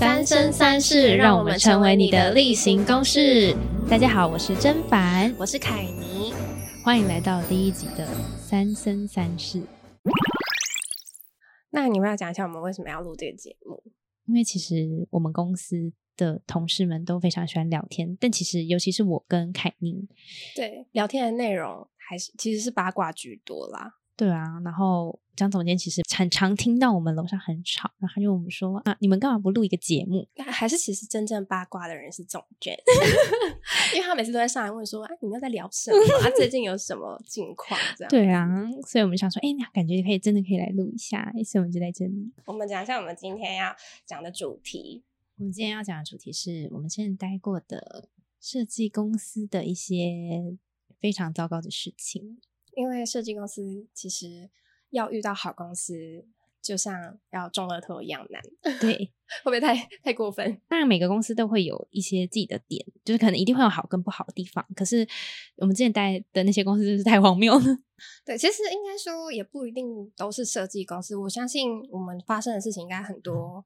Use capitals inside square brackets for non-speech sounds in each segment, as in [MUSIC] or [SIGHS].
三生三世，让我们成为你的例行公事。大家好，我是甄凡，我是凯尼，欢迎来到第一集的三生三世。那你们要讲一下我们为什么要录这个节目？因为其实我们公司的同事们都非常喜欢聊天，但其实尤其是我跟凯宁，对聊天的内容还是其实是八卦居多啦。对啊，然后张总监其实很常听到我们楼上很吵，然后他就问我们说啊，你们干嘛不录一个节目？还是其实真正八卦的人是总监，[LAUGHS] 因为他每次都在上来问说，啊，你们在聊什么？啊，最近有什么近况？这样对啊，所以我们想说，哎，那感觉可以真的可以来录一下，所以我们就在这里。我们讲一下我们今天要讲的主题。我们今天要讲的主题是我们现在待过的设计公司的一些非常糟糕的事情。因为设计公司其实要遇到好公司，就像要中乐透一样难。[LAUGHS] 对，会不会太太过分？当然，每个公司都会有一些自己的点，就是可能一定会有好跟不好的地方。可是我们之前待的那些公司就是太荒谬了。[LAUGHS] 对，其实应该说也不一定都是设计公司。我相信我们发生的事情应该很多，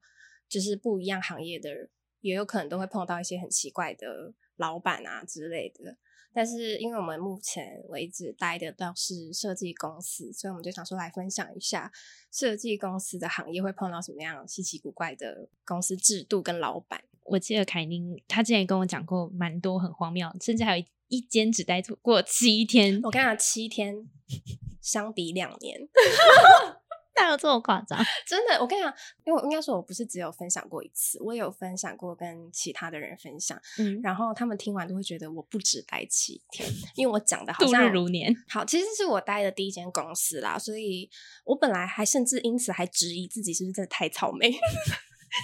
就是不一样行业的人也有可能都会碰到一些很奇怪的老板啊之类的。但是，因为我们目前为止待的都是设计公司，所以我们就想说来分享一下设计公司的行业会碰到什么样稀奇古怪的公司制度跟老板。我记得凯宁他之前跟我讲过蛮多很荒谬，甚至还有一一间只待过七天。我跟你讲，七天相比两年。[LAUGHS] 哪有这么夸张？真的，我跟你讲，因为应该说我不是只有分享过一次，我也有分享过跟其他的人分享，嗯，然后他们听完都会觉得我不止待七天，因为我讲的好像度日如年。好，其实是我待的第一间公司啦，所以我本来还甚至因此还质疑自己是不是真的太草莓。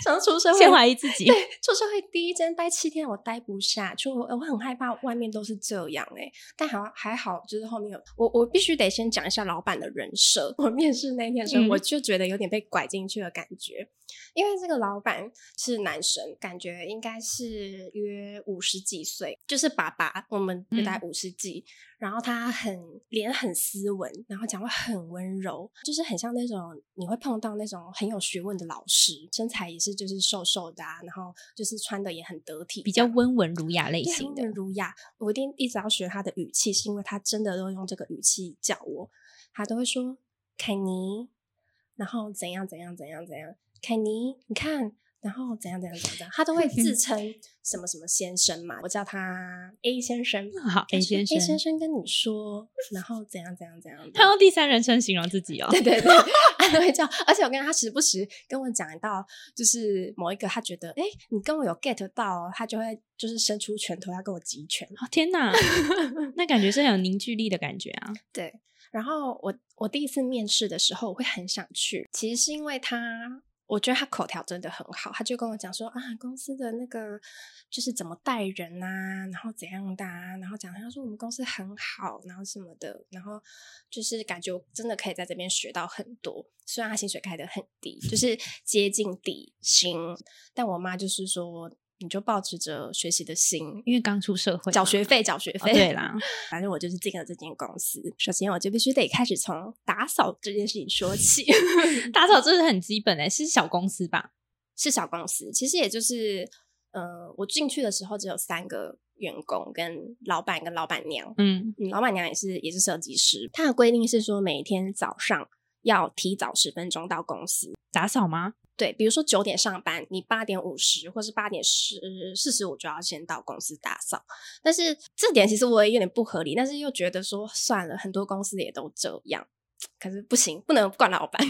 想出社会，先怀疑自己。对，出社会第一间待七天，我待不下，就我很害怕外面都是这样哎。但好还好，就是后面有我，我必须得先讲一下老板的人设。我面试那天的时候，我就觉得有点被拐进去的感觉，因为这个老板是男生，感觉应该是约五十几岁，就是爸爸，我们就待五十几。然后他很脸很斯文，然后讲话很温柔，就是很像那种你会碰到那种很有学问的老师，身材也是就是瘦瘦的啊，然后就是穿的也很得体，比较温文儒雅类型的。儒雅，我一定一直要学他的语气，是因为他真的都用这个语气叫我，他都会说凯尼，然后怎样怎样怎样怎样，凯尼，你看。然后怎样怎样怎样，[LAUGHS] 他都会自称什么什么先生嘛，我叫他 A 先生。好，A 先生，A 先生跟你说，然后怎样怎样怎样。[LAUGHS] 他用第三人称形容自己哦。对对对，他都会叫。而且我跟他时不时跟我讲到，就是某一个他觉得，哎，你跟我有 get 到，他就会就是伸出拳头要跟我集拳。哦天哪，[LAUGHS] 那感觉是很有凝聚力的感觉啊。对，然后我我第一次面试的时候，我会很想去，其实是因为他。我觉得他口条真的很好，他就跟我讲说啊，公司的那个就是怎么待人啊，然后怎样的，啊，然后讲他说我们公司很好，然后什么的，然后就是感觉我真的可以在这边学到很多。虽然他薪水开的很低，就是接近底薪，但我妈就是说。你就保持着学习的心，因为刚出社会，缴学费，缴学费。对啦，[LAUGHS] 反正我就是进了这间公司。首先，我就必须得开始从打扫这件事情说起。[LAUGHS] 打扫这是很基本的，是小公司吧？是小公司，其实也就是，呃，我进去的时候只有三个员工，跟老板跟老板娘。嗯，老板娘也是也是设计师。他的规定是说，每天早上要提早十分钟到公司打扫吗？对，比如说九点上班，你八点五十或是八点十四十五就要先到公司打扫。但是这点其实我也有点不合理，但是又觉得说算了，很多公司也都这样。可是不行，不能怪老板。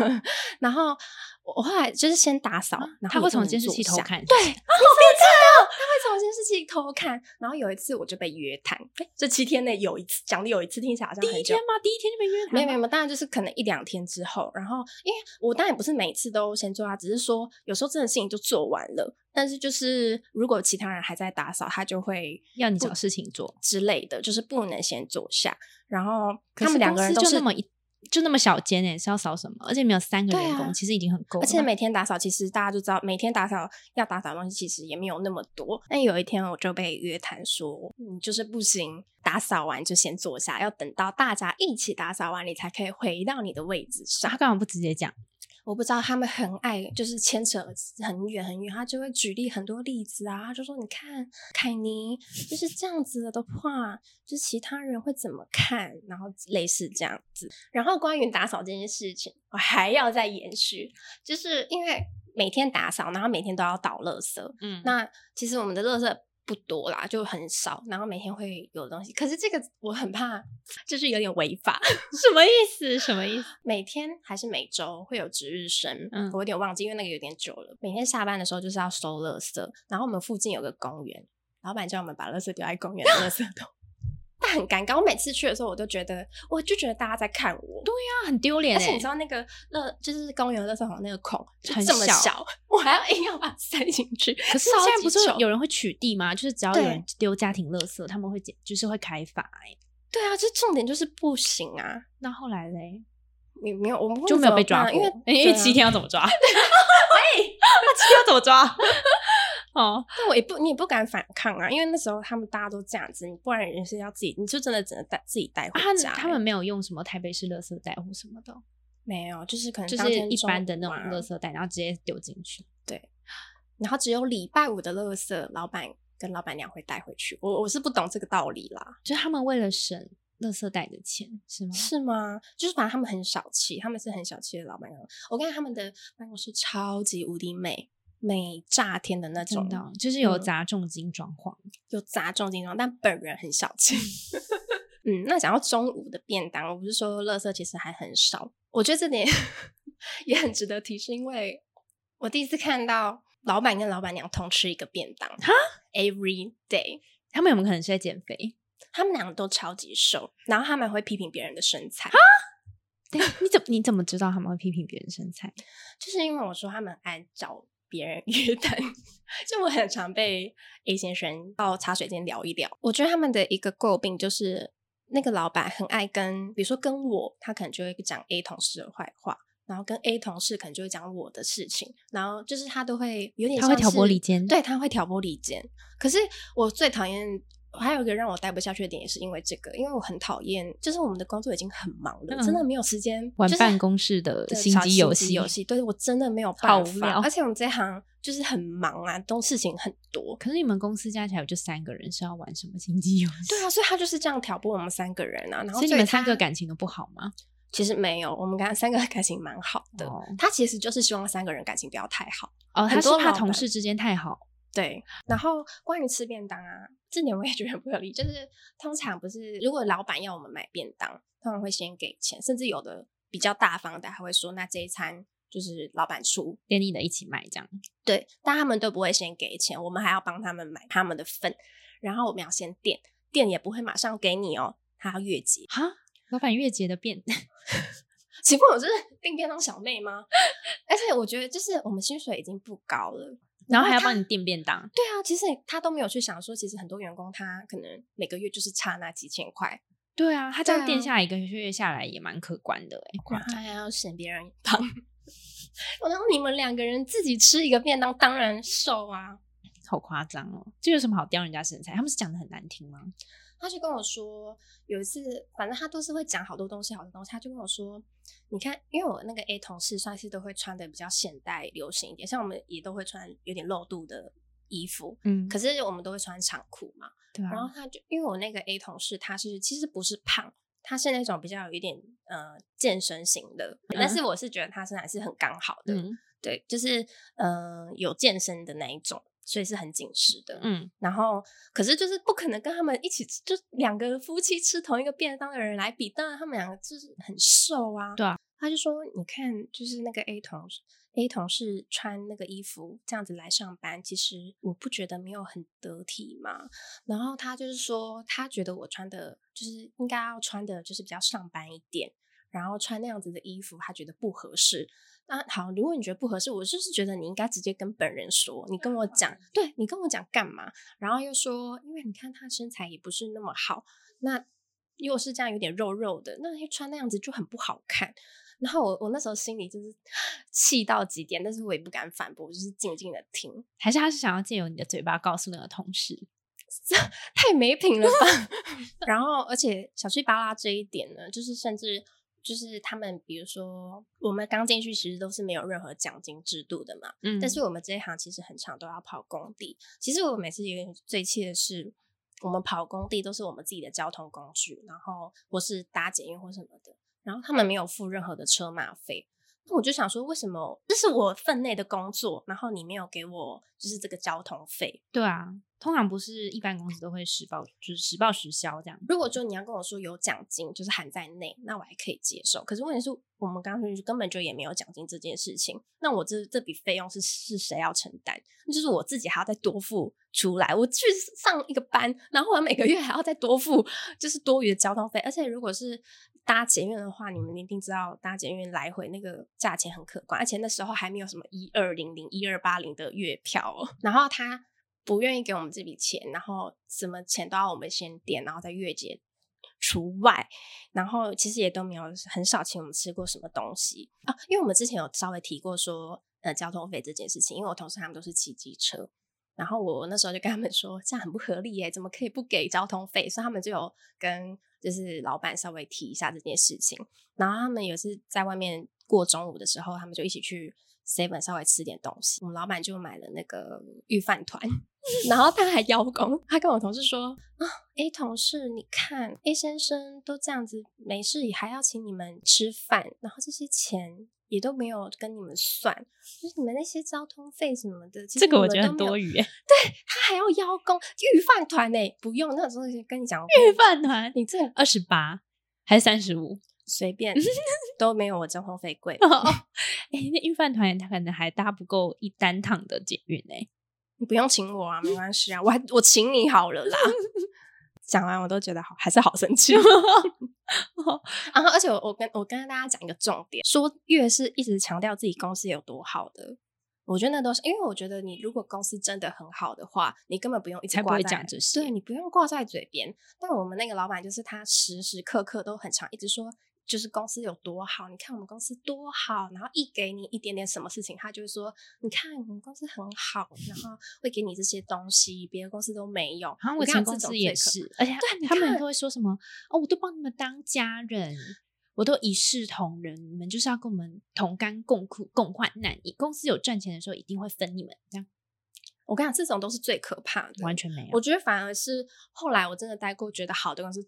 [LAUGHS] 然后我后来就是先打扫，然后他会从监视器偷看。对，好变态哦！[LAUGHS] 他会从监视器偷看。然后有一次我就被约谈，哎这七天内有一次奖励有一次，听起来好像第一天吗？第一天就被约谈？没有没有，当然就是可能一两天之后。然后因为我当然不是每次都先做啊，只是说有时候真的事情就做完了。但是就是如果其他人还在打扫，他就会要你找事情做之类的，就是不能先坐下。然后他们两个人都是那么一。就那么小间诶，是要扫什么？而且没有三个员工，其实已经很够。而且每天打扫，其实大家都知道，每天打扫要打扫东西，其实也没有那么多。但有一天我就被约谈说，你就是不行，打扫完就先坐下，要等到大家一起打扫完，你才可以回到你的位置上。他干嘛不直接讲？我不知道他们很爱，就是牵扯很远很远，他就会举例很多例子啊，他就说：“你看，凯尼就是这样子的话，就其他人会怎么看？”然后类似这样子。然后关于打扫这件事情，我还要再延续，就是因为每天打扫，然后每天都要倒垃圾。嗯，那其实我们的垃圾。不多啦，就很少，然后每天会有东西。可是这个我很怕，就是有点违法。[LAUGHS] 什么意思？什么意思？每天还是每周会有值日生？嗯，我有点忘记，因为那个有点久了。每天下班的时候就是要收垃圾，然后我们附近有个公园，老板叫我们把垃圾丢在公园的垃圾 [LAUGHS] 桶。但很尴尬，我每次去的时候，我都觉得，我就觉得大家在看我。对呀，很丢脸。而且你知道那个乐，就是公园的垃圾桶那个孔就这么小，我还要硬要把它塞进去。可是现在不是有人会取缔吗？就是只要有人丢家庭垃圾，他们会检，就是会开罚。哎，对啊，这重点就是不行啊。那后来嘞，你没有，我们就没有被抓，因为因为 [LAUGHS] [LAUGHS] 七天要怎么抓？喂，那七天要怎么抓？哦，但我也不，你也不敢反抗啊，因为那时候他们大家都这样子，你不然人是要自己，你就真的只能带自己带回家。他们没有用什么台北市垃圾袋或什么的，没有，就是可能就是一般的那种垃圾袋，然后直接丢进去。对，然后只有礼拜五的垃圾，老板跟老板娘会带回去。我我是不懂这个道理啦，就是他们为了省垃圾袋的钱，是吗？是吗？就是反正他们很小气，他们是很小气的老板娘。我看他们的办公室超级无敌美。美炸天的那种，就是有砸重金装潢，有砸重金装，但本人很小气。[LAUGHS] 嗯，那讲到中午的便当，我不是说垃圾其实还很少，我觉得这点 [LAUGHS] 也很值得提是，因为我第一次看到老板跟老板娘同吃一个便当，哈，every day，他们有没有可能是在减肥？他们两个都超级瘦，然后他们会批评别人的身材，哈，你怎你怎么知道他们会批评别人身材？[LAUGHS] 就是因为我说他们爱找。别人约谈，就我很常被 A 先生到茶水间聊一聊。我觉得他们的一个诟病就是，那个老板很爱跟，比如说跟我，他可能就会讲 A 同事的坏话，然后跟 A 同事可能就会讲我的事情，然后就是他都会有点他会挑拨离间，对他会挑拨离间。可是我最讨厌。还有一个让我待不下去的点，也是因为这个，因为我很讨厌，就是我们的工作已经很忙了，真的没有时间玩办公室的心机游戏。游戏，对我真的没有办法。而且我们这行就是很忙啊，都事情很多。可是你们公司加起来就三个人，是要玩什么心机游戏？对啊，所以他就是这样挑拨我们三个人啊。然后所以你们三个感情都不好吗？其实没有，我们刚三个感情蛮好的。他其实就是希望三个人感情不要太好哦，他是怕同事之间太好。对，然后关于吃便当啊，这点我也觉得很不合理。就是通常不是，如果老板要我们买便当，通常会先给钱，甚至有的比较大方的还会说，那这一餐就是老板出，连你的一起买这样。对，但他们都不会先给钱，我们还要帮他们买他们的份，然后我们要先垫，垫也不会马上给你哦，他要月结。哈，老板月结的便，[LAUGHS] 岂不我是订便当小妹吗？[LAUGHS] 而且我觉得，就是我们薪水已经不高了。然后还要帮你订便当，对啊，其实他都没有去想说，其实很多员工他可能每个月就是差那几千块，对啊，他这样垫下来一个月下来也蛮可观的哎，他还要嫌别人胖，然后你们两个人自己吃一个便当，当然瘦啊，好夸张哦，这有什么好刁人家身材？他们是讲的很难听吗？他就跟我说，有一次，反正他都是会讲好多东西，好多东西。他就跟我说，你看，因为我那个 A 同事算是都会穿的比较现代、流行一点，像我们也都会穿有点露肚的衣服，嗯，可是我们都会穿长裤嘛，对。然后他就因为我那个 A 同事，他是其实不是胖，他是那种比较有一点呃健身型的，但是我是觉得他身材是很刚好的，对，就是呃有健身的那一种。所以是很紧实的，嗯，然后可是就是不可能跟他们一起，就两个夫妻吃同一个便当的人来比，当然他们两个就是很瘦啊，对啊，他就说你看，就是那个 A 同 A 同事穿那个衣服这样子来上班，其实我不觉得没有很得体嘛。然后他就是说，他觉得我穿的就是应该要穿的就是比较上班一点，然后穿那样子的衣服，他觉得不合适。那好，如果你觉得不合适，我就是觉得你应该直接跟本人说，你跟我讲，对你跟我讲干嘛？然后又说，因为你看他身材也不是那么好，那又是这样有点肉肉的，那穿那样子就很不好看。然后我我那时候心里就是 [SIGHS] 气到极点，但是我也不敢反驳，就是静静的听。还是他是想要借由你的嘴巴告诉那个同事，[LAUGHS] 太没品了吧？[LAUGHS] 然后而且小气巴拉这一点呢，就是甚至。就是他们，比如说我们刚进去，其实都是没有任何奖金制度的嘛。嗯但是我们这一行其实很长都要跑工地。其实我每次有点最气的是，我们跑工地都是我们自己的交通工具，然后或是搭捷运或什么的，然后他们没有付任何的车马费。那我就想说，为什么这是我分内的工作，然后你没有给我就是这个交通费？对啊，通常不是一般公司都会实报，就是实报实销这样。如果说你要跟我说有奖金，就是含在内，那我还可以接受。可是问题是我们刚刚去根本就也没有奖金这件事情，那我这这笔费用是是谁要承担？就是我自己还要再多付出来。我去上一个班，然后我每个月还要再多付，就是多余的交通费。而且如果是搭捷运的话，你们一定知道搭捷运来回那个价钱很可观，而且那时候还没有什么一二零零、一二八零的月票哦。[LAUGHS] 然后他不愿意给我们这笔钱，然后什么钱都要我们先垫，然后再月结除外。然后其实也都没有很少请我们吃过什么东西啊，因为我们之前有稍微提过说，呃，交通费这件事情，因为我同事他们都是骑机车。然后我那时候就跟他们说，这样很不合理耶，怎么可以不给交通费？所以他们就有跟就是老板稍微提一下这件事情。然后他们有次在外面过中午的时候，他们就一起去 seven 稍微吃点东西。我们老板就买了那个御饭团，[LAUGHS] 然后他还邀功，他跟我同事说啊，A 同事，你看 A 先生都这样子没事，还要请你们吃饭，然后这些钱。也都没有跟你们算，就是你们那些交通费什么的，这个我觉得很多余、欸。对他还要邀功御饭团呢，不用那时候跟你讲御饭团你这二十八还是三十五？随便 [LAUGHS] 都没有我交通费贵。哎、那御饭团他可能还搭不够一单趟的捷运呢、你不用请我啊，没关系啊，我还我请你好了啦。[LAUGHS] 讲完我都觉得好，还是好生气。[LAUGHS] 然后，而且我我跟我跟大家讲一个重点，说越是一直强调自己公司有多好的，我觉得那都是因为我觉得你如果公司真的很好的话，你根本不用一直挂在讲这些对你不用挂在嘴边。但我们那个老板就是他时时刻刻都很常一直说。就是公司有多好，你看我们公司多好，然后一给你一点点什么事情，他就会说，你看我们公司很好，然后会给你这些东西，别的公司都没有。然后我前公司也是，而且对他们都会说什么哦，我都帮你们当家人，我都一视同仁，你们就是要跟我们同甘共苦、共患难。你公司有赚钱的时候，一定会分你们，这样我跟你讲，这种都是最可怕的，完全没有我。觉得反而是后来我真的待过觉得好的公司，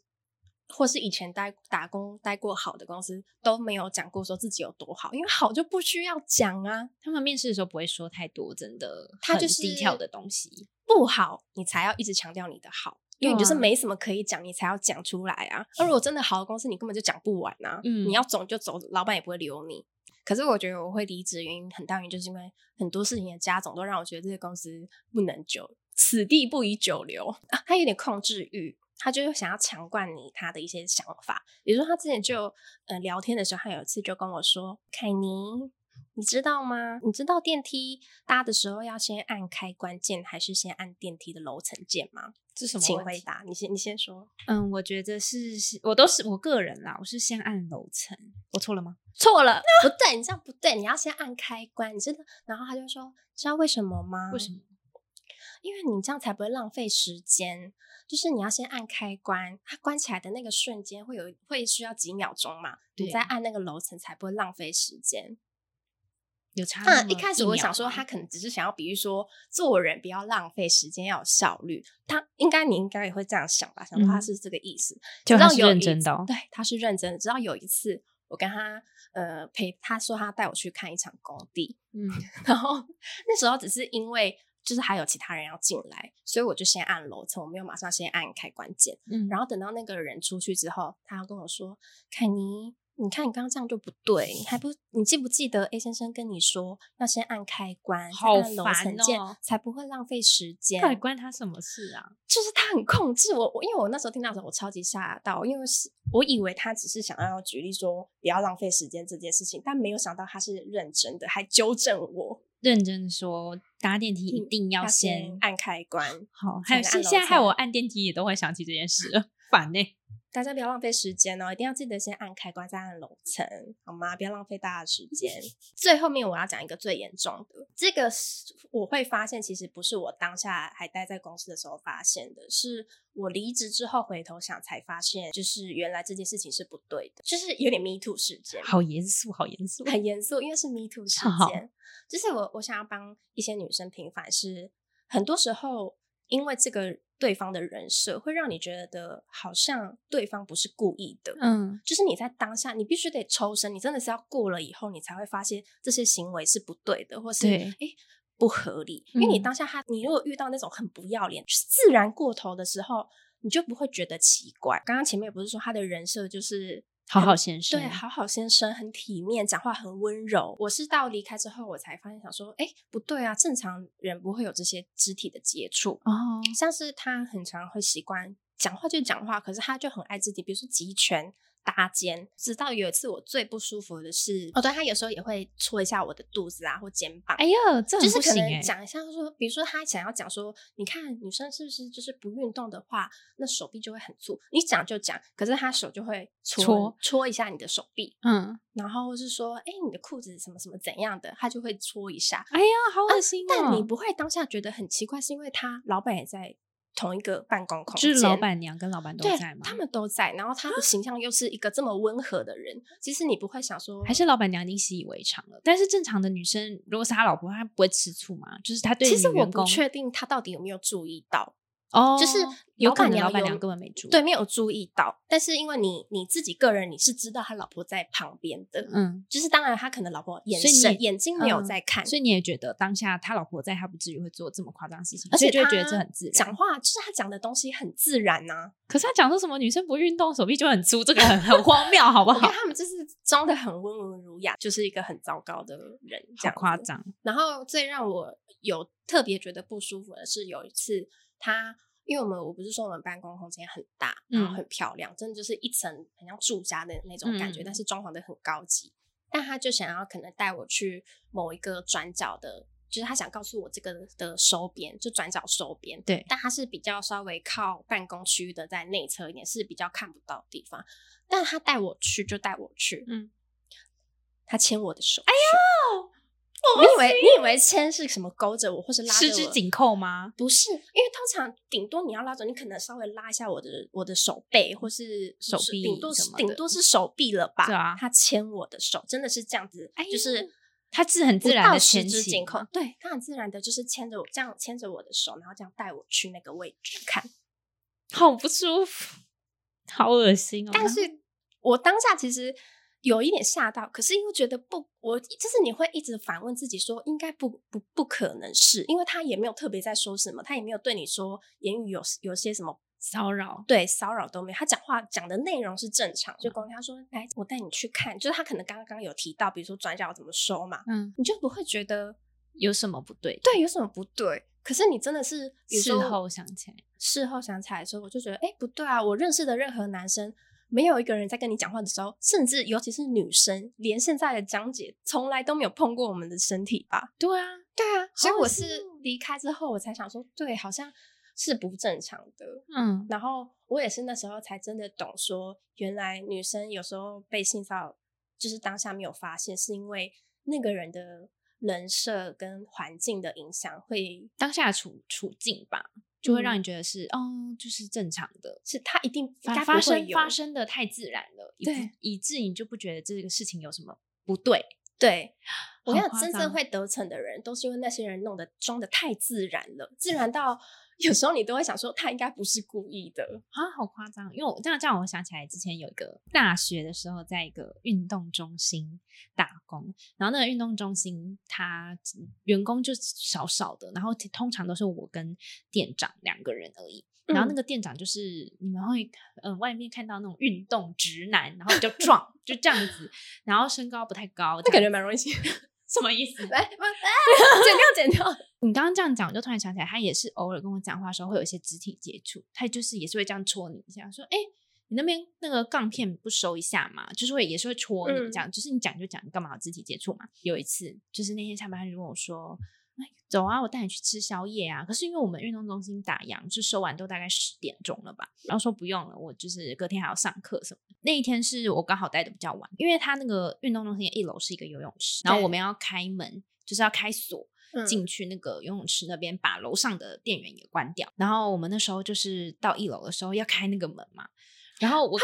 或是以前待打工待过好的公司，都没有讲过说自己有多好，因为好就不需要讲啊，他们面试的时候不会说太多，真的很他就是低调的东西。不好你才要一直强调你的好。因为你就是没什么可以讲，你才要讲出来啊。那如果真的好的公司，你根本就讲不完啊。嗯你要走就走，老板也不会留你。可是我觉得我会离职原因很大原因就是因为很多事情的加总都让我觉得这个公司不能久，此地不宜久留。[LAUGHS] 啊、他有点控制欲，他就是想要强灌你他的一些想法。比如说他之前就呃聊天的时候，他有一次就跟我说：“凯尼，你知道吗？你知道电梯搭的时候要先按开关键，还是先按电梯的楼层键吗？”这什么请回答，你先你先说。嗯，我觉得是是，我都是我个人啦，我是先按楼层，我错了吗？错了，不对，你这样不对，你要先按开关，你知道？然后他就说，知道为什么吗？为什么？因为你这样才不会浪费时间。就是你要先按开关，它关起来的那个瞬间会有会需要几秒钟嘛？你对再按那个楼层才不会浪费时间。有差那一开始我想说，他可能只是想要比喻说做人不要浪费时间，要有效率。他应该你应该也会这样想吧？想说他嗯是这个意思。就他是认真的哦对，他是认真的。直到有一次，我跟他呃陪他说他带我去看一场工地，嗯，[LAUGHS] 然后那时候只是因为就是还有其他人要进来，所以我就先按楼层，我没有马上先按开关键。嗯然后等到那个人出去之后，他要跟我说：“凯尼，你看你刚刚这样就不对，你还不你记不记得 A 先生跟你说要先按开关，按楼层键，哦才不会浪费时间。”到底关他什么事啊？就是他很控制我，我因为我那时候听到的时候，我超级吓到，因为是我以为他只是想要举例说不要浪费时间这件事情，但没有想到他是认真的，还纠正我认真说，搭电梯一嗯定要要先按开关。好，还有现现在害我按电梯也都会想起这件事了，烦呢、大家不要浪费时间哦，一定要记得先按开关再按楼层，好吗？不要浪费大家的时间。最后面我要讲一个最严重的，这个是我会发现，其实不是我当下还待在公司的时候发现的，是我离职之后回头想才发现，就是原来这件事情是不对的，就是有点 me too 事件，好严肃，好严肃，很严肃，因为是 me too 事件。就是我我想要帮一些女生平反，是很多时候因为这个对方的人设，会让你觉得好像对方不是故意的。嗯，就是你在当下，你必须得抽身，你真的是要过了以后，你才会发现这些行为是不对的，或是哎诶不合理。因为你嗯当下他，你如果遇到那种很不要脸、就是自然过头的时候，你就不会觉得奇怪。刚刚前面不是说他的人设就是好好先生，对，好好先生很体面，讲话很温柔。我是到离开之后，我才发现想说，哎，不对啊，正常人不会有这些肢体的接触。哦，像是他很常会习惯讲话就讲话，可是他就很爱自己，比如说集拳、搭肩。直到有一次我最不舒服的是，哦，对他有时候也会戳一下我的肚子啊或肩膀。哎呦，这就是可很不行哎，能讲一下说，比如说他想要讲说，你看女生是不是就是不运动的话，那手臂就会很粗。你讲就讲，可是他手就会戳戳戳一下你的手臂，嗯，然后是说，哎，你的裤子什么什么怎样的，他就会戳一下。哎呀，好恶心哦，但你不会当下觉得很奇怪，是因为他老板也在同一个办公空间，就是老板娘跟老板都在吗？他们都在，然后他的形象又是一个这么温和的人，其实你不会想说，还是老板娘已经习以为常了。但是正常的女生，如果是他老婆，她不会吃醋吗？就是他对其实我不确定他到底有没有注意到。哦，就是有可能老板娘根本没注意。对，没有注意到。但是因为你你自己个人你是知道他老婆在旁边的，嗯，就是当然他可能老婆眼神眼睛没有嗯在看，所以你也觉得当下他老婆在，他不至于会做这么夸张的事情，而且就会觉得这很自然。讲话就是他讲的东西很自然呐、可是他讲说什么女生不运动手臂就很粗，这个很很荒谬，好不好我觉得？他们就是装的很温文儒雅，就是一个很糟糕的人，这样子好夸。张。然后最让我有特别觉得不舒服的是，有一次他，因为我们我不是说我们办公空间很大，然后嗯很漂亮，真的就是一层很像住家的那种感觉，嗯但是装潢的很高级。但他就想要可能带我去某一个转角的，就是他想告诉我这个的收边，就转角收边。对但他是比较稍微靠办公区域的，在内侧一点，是比较看不到的地方。但他带我去就带我去，嗯，他牵我的手，哎呦，你以为你以为牵是什么勾着我，或是拉着我？十指紧扣吗？不是，因为通常顶多你要拉着，你可能稍微拉一下我的我的手背，或是手臂顶多顶多是手臂了吧？对啊他牵我的手，真的是这样子，哎就是他是很自然的十指紧扣吗，对他很自然的，就是牵着我这样牵着我的手，然后这样带我去那个位置看。好不舒服，好恶心哦。但是我当下其实有一点吓到，可是又觉得不，我就是你会一直反问自己说，应该不不不可能是，因为他也没有特别在说什么，他也没有对你说言语有有些什么骚扰，对骚扰都没有，他讲话讲的内容是正常，就跟他说，来，我带你去看，就是他可能刚刚有提到，比如说转角怎么收嘛，嗯，你就不会觉得有什么不对？对有什么不对。可是你真的是，事说后想起来，事后想起来的时候，我就觉得，哎，不对啊！我认识的任何男生，没有一个人在跟你讲话的时候，甚至尤其是女生，连现在的江姐从来都没有碰过我们的身体吧？对啊，对啊，所以我是哦离开之后，我才想说，对，好像是不正常的。嗯，然后我也是那时候才真的懂说，原来女生有时候被性骚扰，就是当下没有发现，是因为那个人的人设跟环境的影响会。当下处处境吧，就会让嗯你觉得是、哦，就是正常的。是他一定发生发生的太自然了，以以致你就不觉得这个事情有什么不对。对，我好跟你讲，真正会得逞的人，都是因为那些人弄得装的太自然了，自然到有时候你都会想说，他应该不是故意的。啊，好夸张！因为我这样这样，我想起来之前有一个大学的时候，在一个运动中心打工，然后那个运动中心他员工就少少的，然后通常都是我跟店长两个人而已。然后那嗯个店长就是你们会呃外面看到那种运动直男，然后比较壮，就这样子，然后身高不太高，那感觉蛮容易写，[LAUGHS] 什么意思？来，不，剪掉，[LAUGHS] 剪掉。你刚刚这样讲，我就突然想起来，他也是偶尔跟我讲话的时候会有一些肢体接触，他就是也是会这样戳你一下，说：“哎、你那边那个杠片不收一下嘛？” [LAUGHS] 就是会也是会戳你嗯这样，就是你讲就讲，你干嘛有肢体接触嘛？有一次就是那天下班，他就跟我说：“走啊，我带你去吃宵夜啊。可是因为我们运动中心打烊，就收完都大概十点钟了吧。然后说不用了，我就是隔天还要上课什么的。那一天是我刚好待的比较晚，因为他那个运动中心一楼是一个游泳池，然后我们要开门，就是要开锁进去那个游泳池那边，把楼上的电源也关掉。然后我们那时候就是到一楼的时候要开那个门嘛，然后我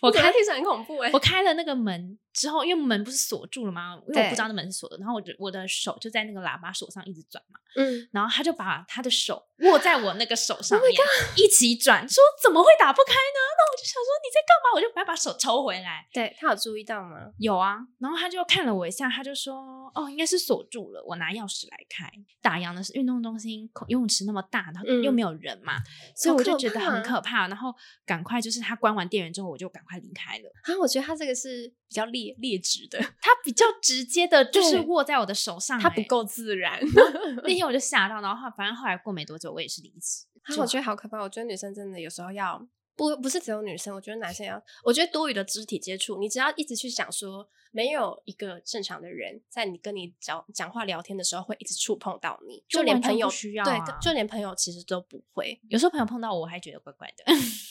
我开听起来很恐怖哎，我开了那个门。之后，因为门不是锁住了吗？因为我不知道那门是锁的，然后我就我的手就在那个喇叭锁上一直转嘛。嗯，然后他就把他的手握在我那个手上面，一起转，说怎么会打不开呢？那我就想说你在干嘛？我就把把手抽回来。对他有注意到吗？有啊。然后他就看了我一下，他就说：“哦，应该是锁住了。”我拿钥匙来开。打烊的是运动中心游泳池那么大，然后又没有人嘛，所以我就觉得很可怕。然后赶快就是他关完电源之后，我就赶快离开了。啊，我觉得他这个是。比较劣劣质的，它比较直接的，就是握在我的手上，它不够自然。[LAUGHS] 那天我就吓到，然后反正后来过没多久，我也是离职。我觉得好可怕，我觉得女生真的有时候要不不是只有女生，我觉得男生要，我觉得多余的肢体接触，你只要一直去想说。没有一个正常的人在你跟你讲讲话聊天的时候会一直触碰到你，就连朋友需要对，就连朋友其实都不会。有时候朋友碰到我，还觉得怪怪的，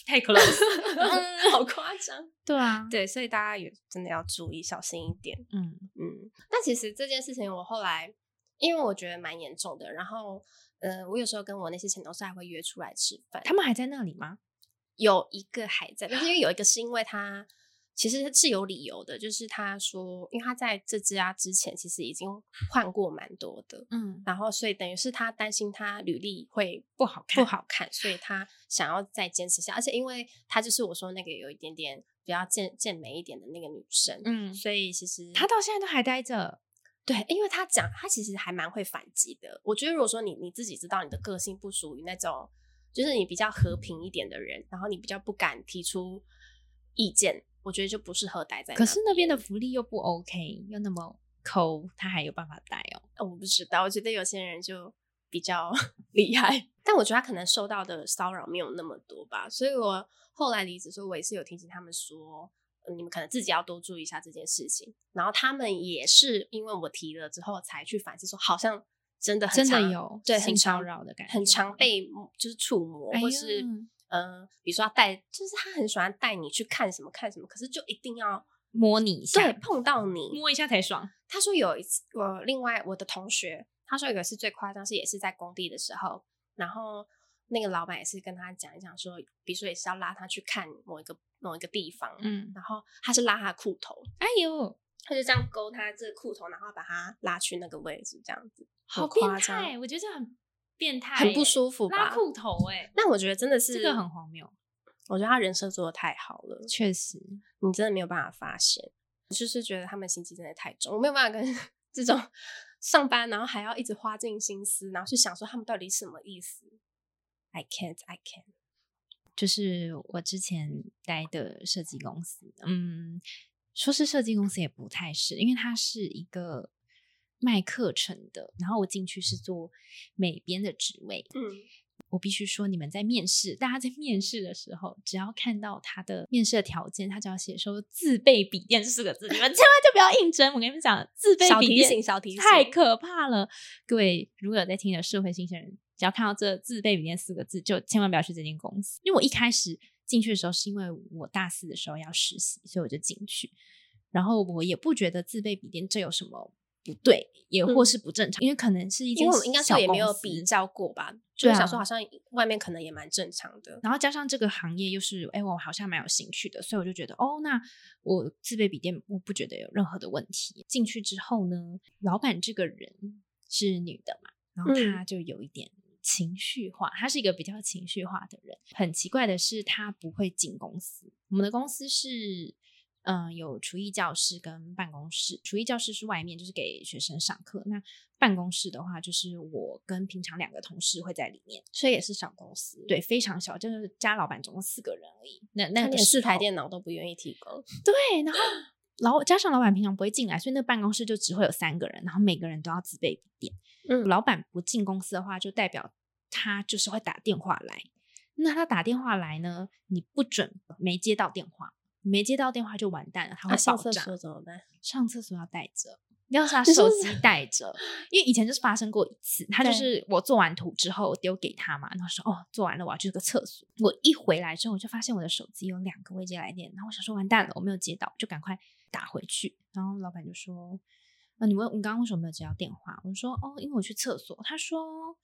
太 close，[LAUGHS] 好夸张。对啊，对，所以大家也真的要注意，小心一点。嗯嗯。但其实这件事情，我后来因为我觉得蛮严重的，然后呃，我有时候跟我那些前同事还会约出来吃饭。他们还在那里吗？有一个还在，但是因为有一个是因为他。其实是有理由的，就是他说，因为他在这家之前其实已经换过蛮多的，嗯，然后所以等于是他担心他履历会不好看，不好看，所以他想要再坚持下，而且因为他就是我说那个有一点点比较健健美一点的那个女生，嗯，所以其实他到现在都还待着，对，因为他讲他其实还蛮会反击的。我觉得如果说你你自己知道你的个性不属于那种，就是你比较和平一点的人，然后你比较不敢提出意见。我觉得就不适合待在。可是那边的福利又不 OK，又那么抠，他还有办法待哦？我不知道，我觉得有些人就比较 [LAUGHS] 厉害，但我觉得他可能受到的骚扰没有那么多吧。所以我后来离职时候，我也是有提醒他们说，你们可能自己要多注意一下这件事情。然后他们也是因为我提了之后才去反思，说好像真的真的有对性骚扰的感觉，很常被就是触摸或是。嗯，比如说带，就是他很喜欢带你去看什么看什么，可是就一定要摸你一下，对，碰到你摸一下才爽。他说有一次，我另外我的同学，他说有一次最夸张，是也是在工地的时候，然后那个老板也是跟他讲一讲，说，比如说也是要拉他去看某一个某一个地方，嗯，然后他是拉他裤头，哎呦，他就这样勾他这个裤头，然后把他拉去那个位置，这样子，好夸张，我觉得很。变态，很不舒服吧？拉裤头哎，那我觉得真的是这个很荒谬。我觉得他人设做的太好了，确实，你真的没有办法发现。就是觉得他们心机真的太重，我没有办法跟 [LAUGHS] 这种上班，然后还要一直花尽心思，然后去想说他们到底什么意思。I can't, I can't。就是我之前待的设计公司，嗯，说是设计公司也不太是，因为它是一个。卖课程的，然后我进去是做美编的职位。嗯，我必须说，你们在面试，大家在面试的时候，只要看到他的面试的条件，他只要写说自备笔电四个字，你们千万就不要应征。我跟你们讲，自备笔电小提醒太可怕了。各位如果有在听的社会新鲜人，只要看到这自备笔电四个字，就千万不要去这间公司。因为我一开始进去的时候，是因为我大四的时候要实习，所以我就进去。然后我也不觉得自备笔电这有什么。不对，也或是不正常，因为可能是一因为我们应该是也没有比较过吧，就是想说好像外面可能也蛮正常的。然后加上这个行业又是，哎，我好像蛮有兴趣的，所以我就觉得，哦，那我自备笔电，我不觉得有任何的问题。进去之后呢，老板这个人是女的嘛，然后她就有一点情绪化，他是一个比较情绪化的人。很奇怪的是，他不会进公司。我们的公司是。嗯，有厨艺教室跟办公室。厨艺教室是外面，就是给学生上课。那办公室的话，就是我跟平常两个同事会在里面，所以也是小公司，对，非常小，就是加老板总共四个人而已。那那连四台电脑都不愿意提供，对。然后老加上老板平常不会进来，所以那办公室就只会有三个人，然后每个人都要自备笔电。嗯，老板不进公司的话，就代表他就是会打电话来。那他打电话来呢，你不准没接到电话。没接到电话就完蛋了，他会上厕所怎么办？上厕所要带着，要是他 [LAUGHS] 手机带着，因为以前就是发生过一次，他就是我做完图之后丢给他嘛，然后说哦做完了我要去个厕所，我一回来之后我就发现我的手机有两个未接来电，然后我想说完蛋了我没有接到，就赶快打回去，然后老板就说，啊你问你刚刚为什么没有接到电话？我就说哦因为我去厕所，他说。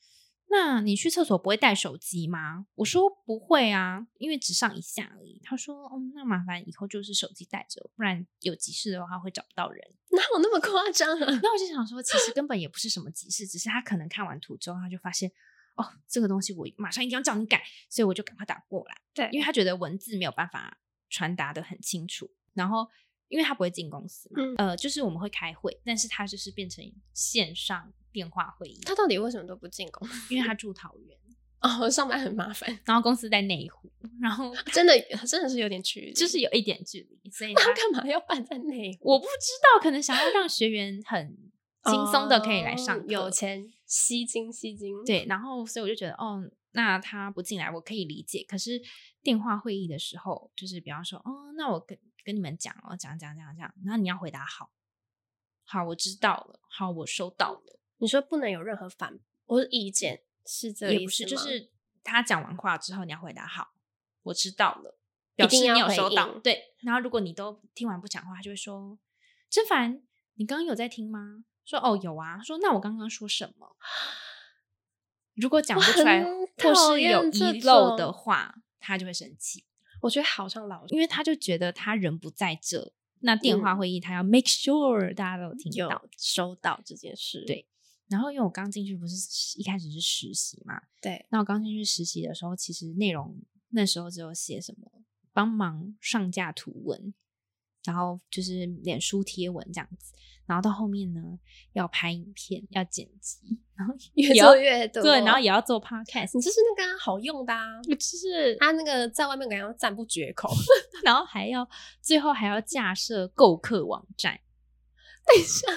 那你去厕所不会带手机吗？我说不会啊，因为只上一下而已。他说，哦，那麻烦以后就是手机带着，不然有急事的话会找不到人。哪有那么夸张啊？那我就想说，其实根本也不是什么急事，只是他可能看完图之后，他就发现，哦，这个东西我马上一定要叫你改，所以我就赶快打过来，对因为他觉得文字没有办法传达的很清楚，然后因为他不会进公司嘛，嗯呃，就是我们会开会，但是他就是变成线上电话会议，他到底为什么都不进公司？因为他住桃园，[LAUGHS] 哦，上班很麻烦，然后公司在内湖，然后真的真的是有点距离。[LAUGHS] 就是有一点距离，所以那他干嘛要办在内湖？我不知道，可能想要让学员很轻松的可以来上哦课，有钱吸金吸金。对，然后所以我就觉得，哦，那他不进来我可以理解。可是电话会议的时候，就是比方说，哦，那我跟跟你们讲哦，讲讲讲讲，然后你要回答好，好，我知道了，好，我收到了，你说不能有任何反或者意见，是这也不是，就是他讲完话之后你要回答好，我知道了，表示你有收到，对。然后如果你都听完不讲话，他就会说，甄凡，你刚刚有在听吗？说哦有啊，说那我刚刚说什么？如果讲不出来，或是有遗漏的话，他就会生气，我觉得好像老因为他就觉得他人不在这。那电话嗯会议他要 make sure 大家都有听到。收到这件事。对然后因为我刚进去不是一开始是实习嘛，对，那我刚进去实习的时候，其实内容那时候只有写什么帮忙上架图文，然后就是脸书贴文这样子，然后到后面呢要拍影片，要剪辑，然后越做越多。对，然后也要做 podcast，你就是那个啊好用的啊，就是他那个在外面感觉赞不绝口。[LAUGHS] 然后还要最后还要架设购客网站。[LAUGHS] 等一下，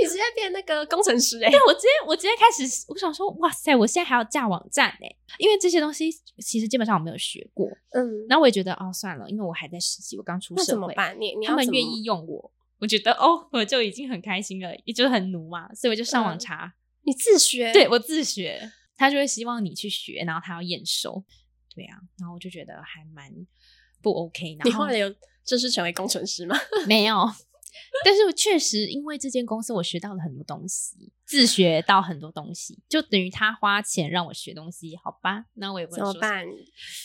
你直接变那个工程师哎、对我直接我直接开始，我想说，哇塞，我现在还要架网站哎，因为这些东西其实基本上我没有学过，嗯，然后我也觉得哦算了，因为我还在实习，我刚出那社会，怎么办？你你他们愿意用我，我觉得哦我就已经很开心了，也就是很奴嘛，所以我就上网嗯查，你自学？对我自学，他就会希望你去学，然后他要验收，对啊，然后我就觉得还蛮不 OK，然后你后来有正式成为工程师吗？[LAUGHS] 没有。但是我确实因为这间公司，我学到了很多东西，自学到很多东西，就等于他花钱让我学东西，好吧？那我也不怎么办？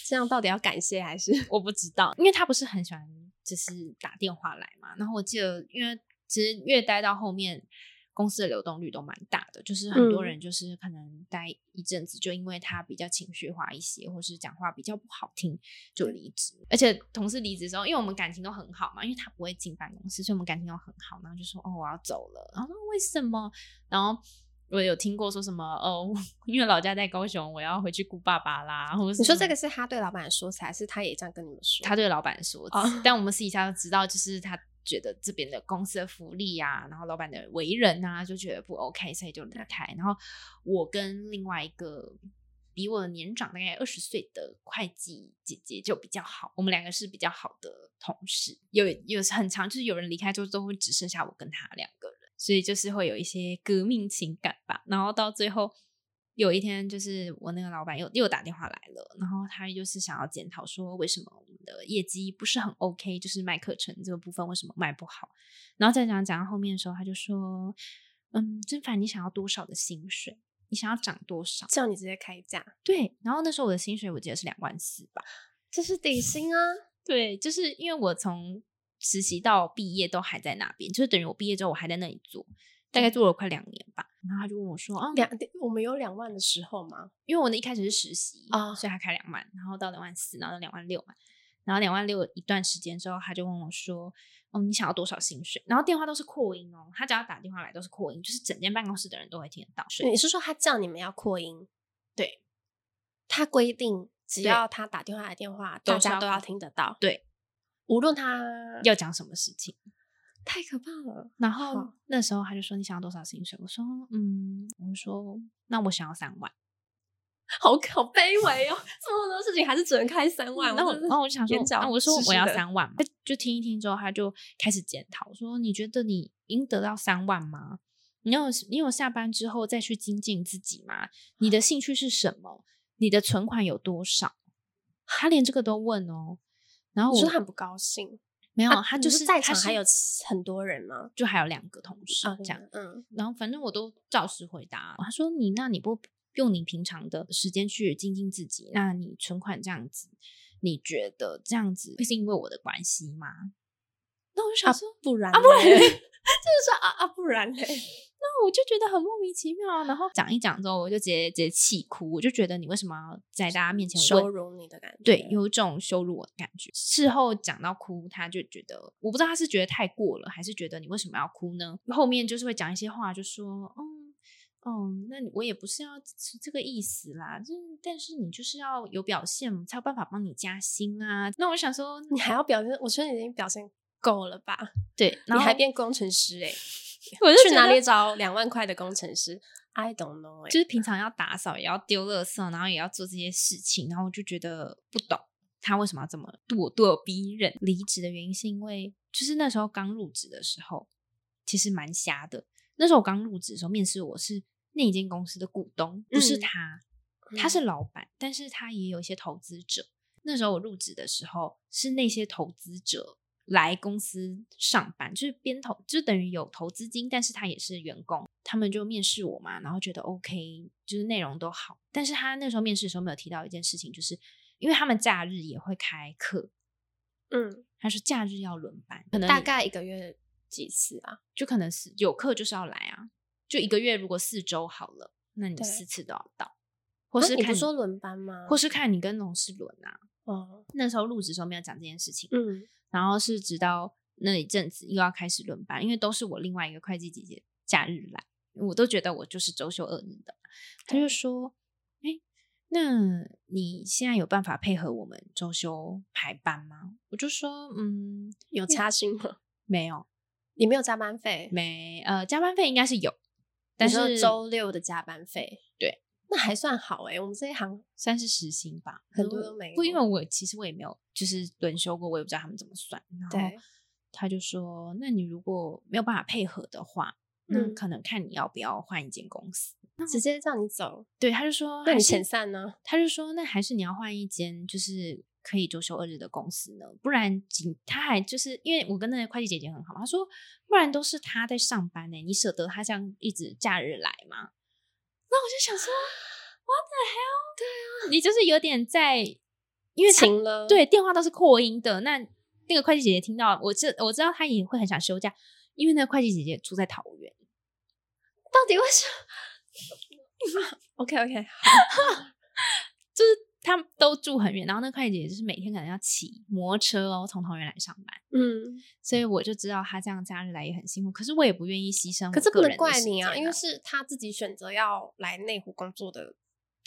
这样到底要感谢还是？我不知道，因为他不是很喜欢就是打电话来嘛。然后我记得，因为其实越待到后面，公司的流动率都蛮大的，就是很多嗯人就是可能待一阵子，就因为他比较情绪化一些，或是讲话比较不好听，就离职。而且同事离职之后，因为我们感情都很好嘛，因为他不会进办公室，所以我们感情都很好。然后就说哦我要走了，然后说为什么？然后。我有听过说什么哦，[LAUGHS] 因为老家在高雄，我要回去顾爸爸啦，或者你说这个是他对老板说，还是他也这样跟你们说？他对老板说，哦但我们私底下都知道，就是他觉得这边的公司的福利啊，然后老板的为人啊，就觉得不 OK，所以就离开。然后我跟另外一个比我年长大概二十岁的会计姐姐就比较好，我们两个是比较好的同事。有有很长，就是有人离开之后，都会只剩下我跟他两个人，所以就是会有一些革命情感吧。然后到最后。有一天，就是我那个老板又又打电话来了，然后他就是想要检讨说，为什么我们的业绩不是很 OK，就是卖课程这个部分为什么卖不好。然后再讲讲到后面的时候，他就说：“嗯，真凡，你想要多少的薪水？你想要涨多少叫你直接开价，？”对，然后那时候我的薪水我记得是两万四吧。这是底薪啊！[LAUGHS] 对，就是因为我从实习到毕业都还在那边，就是等于我毕业之后我还在那里做，大概做了快两年吧。然后他就问我说：“啊，两我们有两万的时候吗？因为我那一开始是实习啊所以他开两万，然后到两万四，然后到两万六嘛，然后两万六一段时间之后，他就问我说：“哦，你想要多少薪水？”然后电话都是扩音哦，他只要打电话来都是扩音，就是整间办公室的人都会听得到。你是说他叫你们要扩音？对，他规定只要他打电话来电话，大家都要听得到。对，无论他要讲什么事情。太可怕了。然后那时候他就说：“你想要多少薪水？”我说：“嗯，我说那我想要三万。[LAUGHS] ”好好卑微哦，这么多事情还是只能开三万。然后，然后我就想说，那，我说我要三万，嘛就听一听之后，他就开始检讨，说你觉得你应得到三万吗？你有你有下班之后再去精进自己吗？你的兴趣是什么？你的存款有多少？他连这个都问哦。然后我说很不高兴，没有，他就是在场还有很多人吗？就还有两个同事这样，嗯。然后反正我都照实回答。他说你那你不用你平常的时间去精进自己，那你存款这样子，你觉得这样子会是因为我的关系吗？那我就想说，不然啊，不然就 [LAUGHS] 是说啊啊，不然嘞。那我就觉得很莫名其妙啊，然后讲一讲之后，我就直接直接气哭。我就觉得你为什么要在大家面前羞辱你的感觉？对，有一种羞辱我的感觉。事后讲到哭，他就觉得我不知道他是觉得太过了，还是觉得你为什么要哭呢？后面就是会讲一些话，就说嗯哦，那我也不是要是这个意思啦，就但是你就是要有表现，才有办法帮你加薪啊。那我想说，你还要表现？我觉得你已经表现够了吧？对，你还变工程师哎。[LAUGHS] 我就去哪里找两万块的工程师？I don't know。就是平常要打扫，也要丢垃圾，然后也要做这些事情，然后我就觉得不懂他为什么要这么咄咄逼人。离职的原因是因为，就是那时候刚入职的时候，其实蛮瞎的。那时候我刚入职的时候，面试我是那间公司的股东，不是他，他是老板，但是他也有一些投资者。那时候我入职的时候，是那些投资者。来公司上班就是边投，就等于有投资金，但是他也是员工。他们就面试我嘛，然后觉得 OK，就是内容都好。但是他那时候面试的时候没有提到一件事情，就是因为他们假日也会开课，嗯，他说假日要轮班，可能大概一个月几次啊？就可能是有课就是要来啊，就一个月如果四周好了，那你四次都要到，或是看说轮班吗？或是看你跟同事轮啊？哦，那时候入职时候没有讲这件事情，嗯。然后是直到那一阵子又要开始轮班，因为都是我另外一个会计姐姐假日来，我都觉得我就是周休二日的。他就说：“哎，那你现在有办法配合我们周休排班吗？”我就说：“嗯，有差薪吗？[LAUGHS] 没有，你没有加班费？没，呃，加班费应该是有，但是周六的加班费，对，那还算好哎。我们这一行算是时薪吧，很多都没有。不，因为我其实我也没有。”就是轮休过，我也不知道他们怎么算。然后他就说：“那你如果没有办法配合的话，那可能看你要不要换一间公司，直接让你走。”对，他就说：“那你遣散呢？”他就说：“那还是你要换一间，就是可以周休二日的公司呢？不然，仅他还就是因为我跟那个会计姐姐很好嘛，他说不然都是他在上班呢，你舍得他这样一直假日来吗？”那我就想说：[GASPS] “What the hell？对啊，你就是有点在。”因为停了，对，电话都是扩音的。那那个会计姐姐听到，我知我知道她也会很想休假，因为那个会计姐姐住在桃园。到底为什么？[LAUGHS] OK OK，[LAUGHS] 就是他们都住很远，然后那个会计姐姐就是每天可能要骑摩托车哦，从桃园来上班。嗯，所以我就知道他这样假日来也很辛苦，可是我也不愿意牺牲。可是不能怪你啊，因为是他自己选择要来内湖工作的。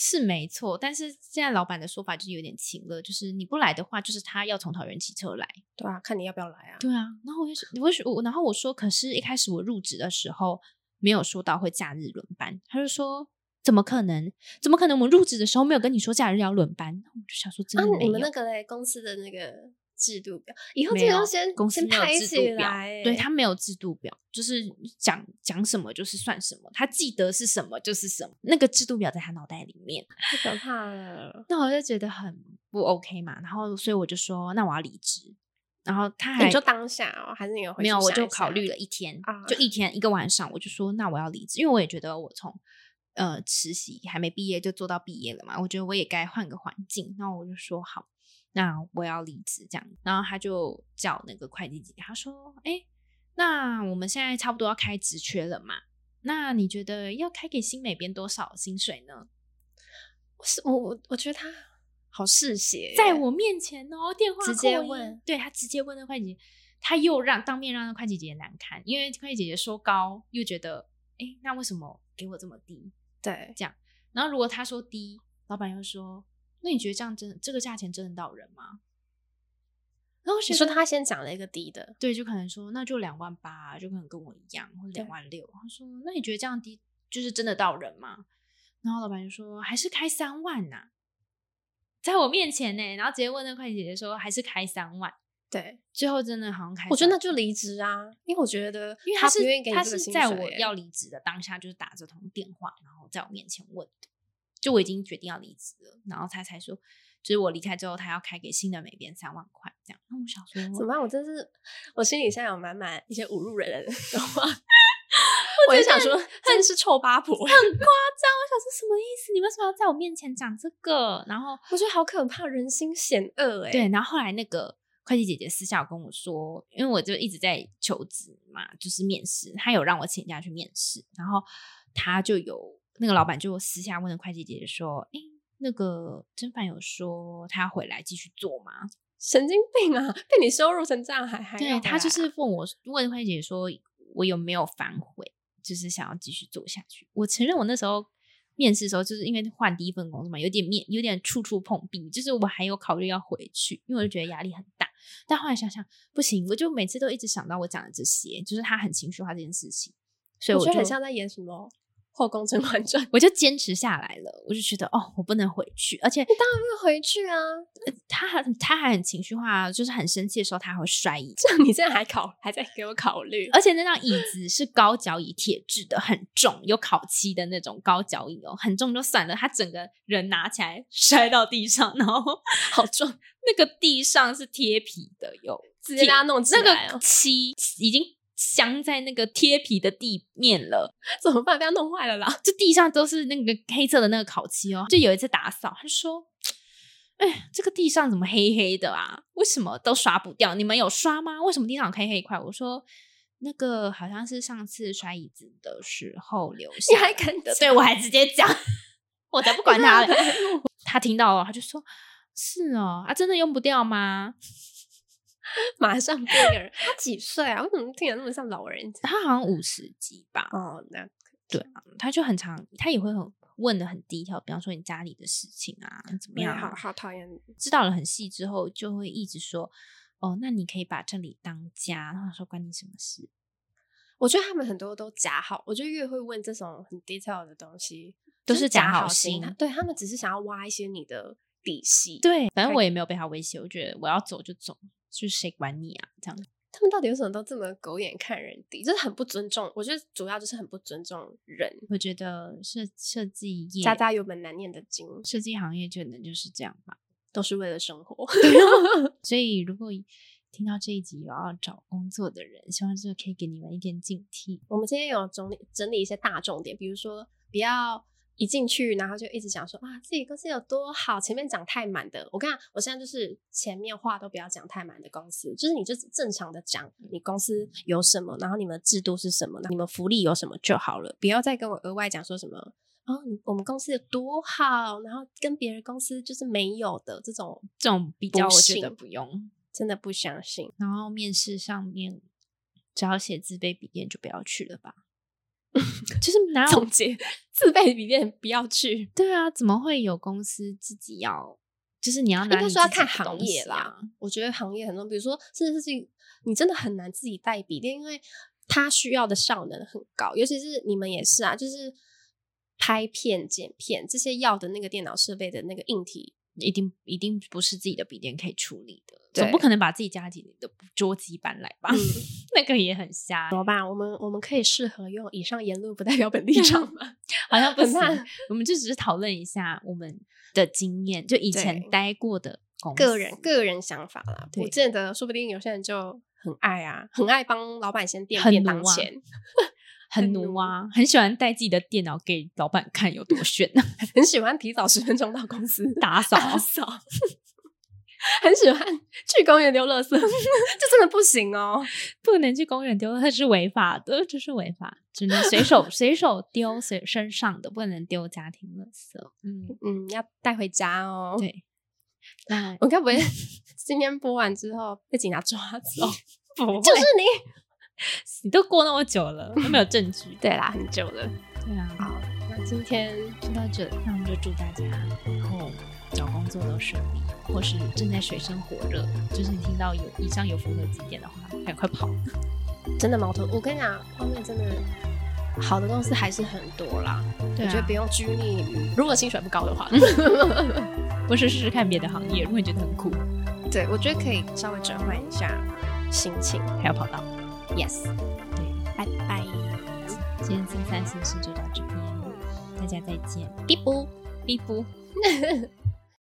是没错，但是现在老板的说法就是有点轻了，就是你不来的话，就是他要从桃园骑车来。对啊，看你要不要来啊。对啊，然后我就你为什我然后我说，可是一开始我入职的时候没有说到会假日轮班，他就说怎么可能？怎么可能？我们入职的时候没有跟你说假日要轮班？我就想说，真的你们那个嘞公司的那个。制度表以后这个先公司先拍起来，对他没有制度表，就是讲讲什么就是算什么，他记得是什么就是什么，那个制度表在他脑袋里面，太可怕了。那我就觉得很不 OK 嘛，然后所以我就说那我要离职，然后他还就当下哦，还是你有没有？我就考虑了一天，就一天一个晚上，我就说那我要离职，因为我也觉得我从呃实习还没毕业就做到毕业了嘛，我觉得我也该换个环境，那我就说好。那我要离职，这样，然后他就叫那个会计姐，他说：“哎，那我们现在差不多要开职缺了嘛？那你觉得要开给新美编多少薪水呢？”我是我我我觉得他好嗜血，在我面前哦，电话直接问，对他直接问那会计，他又让当面让那会计姐姐难堪，因为会计姐姐说高，又觉得哎，那为什么给我这么低？对，这样，然后如果他说低，老板又说。那你觉得这样真这个价钱真的到人吗？然后你说他先讲了一个低的，对，就可能说那就两万八，就可能跟我一样，或者两万六。他说那你觉得这样低就是真的到人吗？然然后老板就说还是开三万呐、在我面前呢，然后直接问那个会计姐姐说还是开三万，对，最后真的好像开3万，我觉得那就离职啊，因为我觉得因为他是不愿意给他是在我要离职的当下，就是打这通电话，然后在我面前问的，就我已经决定要离职了，然后他才说，就是我离开之后，他要开给新的美编三万块这样。那我想说，怎么办？我真是，我心里现在有满满一些侮辱人的话。[LAUGHS] 我就想说，真的是臭八婆，很夸张？我想说什么意思？你为什么要在我面前讲这个？然后我觉得好可怕，人心险恶哎。对，然后后来那个会计姐姐私下有跟我说，因为我就一直在求职嘛，就是面试，她有让我请假去面试，然后她就有那个老板就私下问了会计姐姐说：“诶，那个甄凡有说他要回来继续做吗神经病啊！被你羞辱成这样还还？”对他就是问我问会计姐姐说，我有没有反悔，就是想要继续做下去。我承认我那时候。面试的时候，就是因为换第一份工作嘛，有点面有点处处碰壁，就是我还有考虑要回去，因为我就觉得压力很大。但后来想想不行，我就每次都一直想到我讲的这些，就是他很情绪化这件事情，所以我觉得很像在演什么《后宫甄嬛传》。我就坚持下来了。我就觉得哦，我不能回去，而且你当然会回去啊！他还他还很情绪化，就是很生气的时候他还会摔椅子，这样你现在还考，还在给我考虑？而且那张椅子是高脚椅，铁质的，很重，有烤漆的那种高脚椅哦，很重就算了，他整个人拿起来 [LAUGHS] 摔到地上，然后 [LAUGHS] 好重，那个地上是贴皮的，有直接把它弄起那来哦个漆已经镶在那个贴皮的地面了。怎么办？不要弄坏了啦！就地上都是那个黑色的那个烤漆哦。就有一次打扫，他就说：“哎，这个地上怎么黑黑的啊？为什么都刷不掉？你们有刷吗？为什么地上有黑黑一块？”我说：“那个好像是上次摔椅子的时候留下你。”还敢讲对我还直接讲，我才不管他了。[LAUGHS] 他听到了，他就说：“是哦，啊，真的用不掉吗？” [LAUGHS] 马上变个人。他几岁啊？为什么听起来那么像老人家？他好像五十几吧，哦，那对啊，他就很常，他也会很问的很低调，比方说你家里的事情啊，怎么样啊？好好讨厌。知道了很细之后，就会一直说，哦，那你可以把这里当家，然后说关你什么事？我觉得他们很多都假好，我觉得越会问这种很 detail 的东西，都是假假好心心对他们只是想要挖一些你的底细。对，反正我也没有被他威胁，我觉得我要走就走，就是谁管你啊？这样他们到底为什么都这么狗眼看人低？就是很不尊重。我觉得主要就是很不尊重人。我觉得设设计业，家家有本难念的经，设计行业就可能就是这样吧。都是为了生活。[LAUGHS] 所以如果听到这一集有要找工作的人，希望这个可以给你们一点警惕。我们今天有整理整理一些大重点，比如说不要一进去然后就一直讲说啊自己公司有多好，前面讲太满的。我跟你讲，我现在就是前面话都不要讲太满的公司，就是你就是正常的讲你公司有什么，然后你们制度是什么，你们福利有什么就好了，不要再跟我额外讲说什么。哦，我们公司有多好，然后跟别人公司就是没有的这种，这种比较，我觉得不用。真的不相信。然后面试上面只要写自卑笔电就不要去了吧，[LAUGHS] 就是哪有总结自备笔电不要去，对啊？怎么会有公司自己要？就是你要应拿你该说要看行业啦。我觉得行业很多，比如说甚至是你真的很难自己带笔电，因为它需要的效能很高，尤其是你们也是啊，就是拍片、剪片这些要的那个电脑设备的那个硬体，一定一定不是自己的笔电可以处理的，总不可能把自己家里的桌机搬来吧？嗯那个也很瞎怎，么办？我们我们可以适合用以上言论不代表本立 [LAUGHS] 场吗？[LAUGHS] 好像不行。我们就只是讨论一下我们的经验，就以前待过的个人个人想法啦，对不见得，说不定有些人就很爱啊，很爱帮老板先垫很便奴啊当钱，很很奴啊，很喜欢带自己的电脑给老板看有多 [LAUGHS] 炫，很喜欢提早十分钟到公司打扫打扫，很喜欢去公园丢垃圾，[LAUGHS] 这真的不行哦。[LAUGHS] 不能去公园丢，它是违法的，这是违法，只能随手 [LAUGHS] 随手丢随身上的，不能丢家庭垃圾。嗯，嗯，要带回家哦。对。那我该不会今天播完之后被警察抓走？不就是你。你都过那么久了，都没有证据。对啦，很久了。对啊，好，那今天就到这里，那我们就祝大家以后找工作都顺利，或是正在水深火热，就是你听到有以上有符合几点的话，赶快跑。真的矛盾。我跟你讲，后面真的好的公司还是很多啦。对啊我觉得不用拘泥于，如果薪水不高的话，[LAUGHS] 不是试试看别的行业，如果你觉得很酷，对我觉得可以稍微转换一下心情。还要跑道。Yes，对，拜拜，今天新三四四就到这边，大家再见，哔啵。哔啵。[LAUGHS]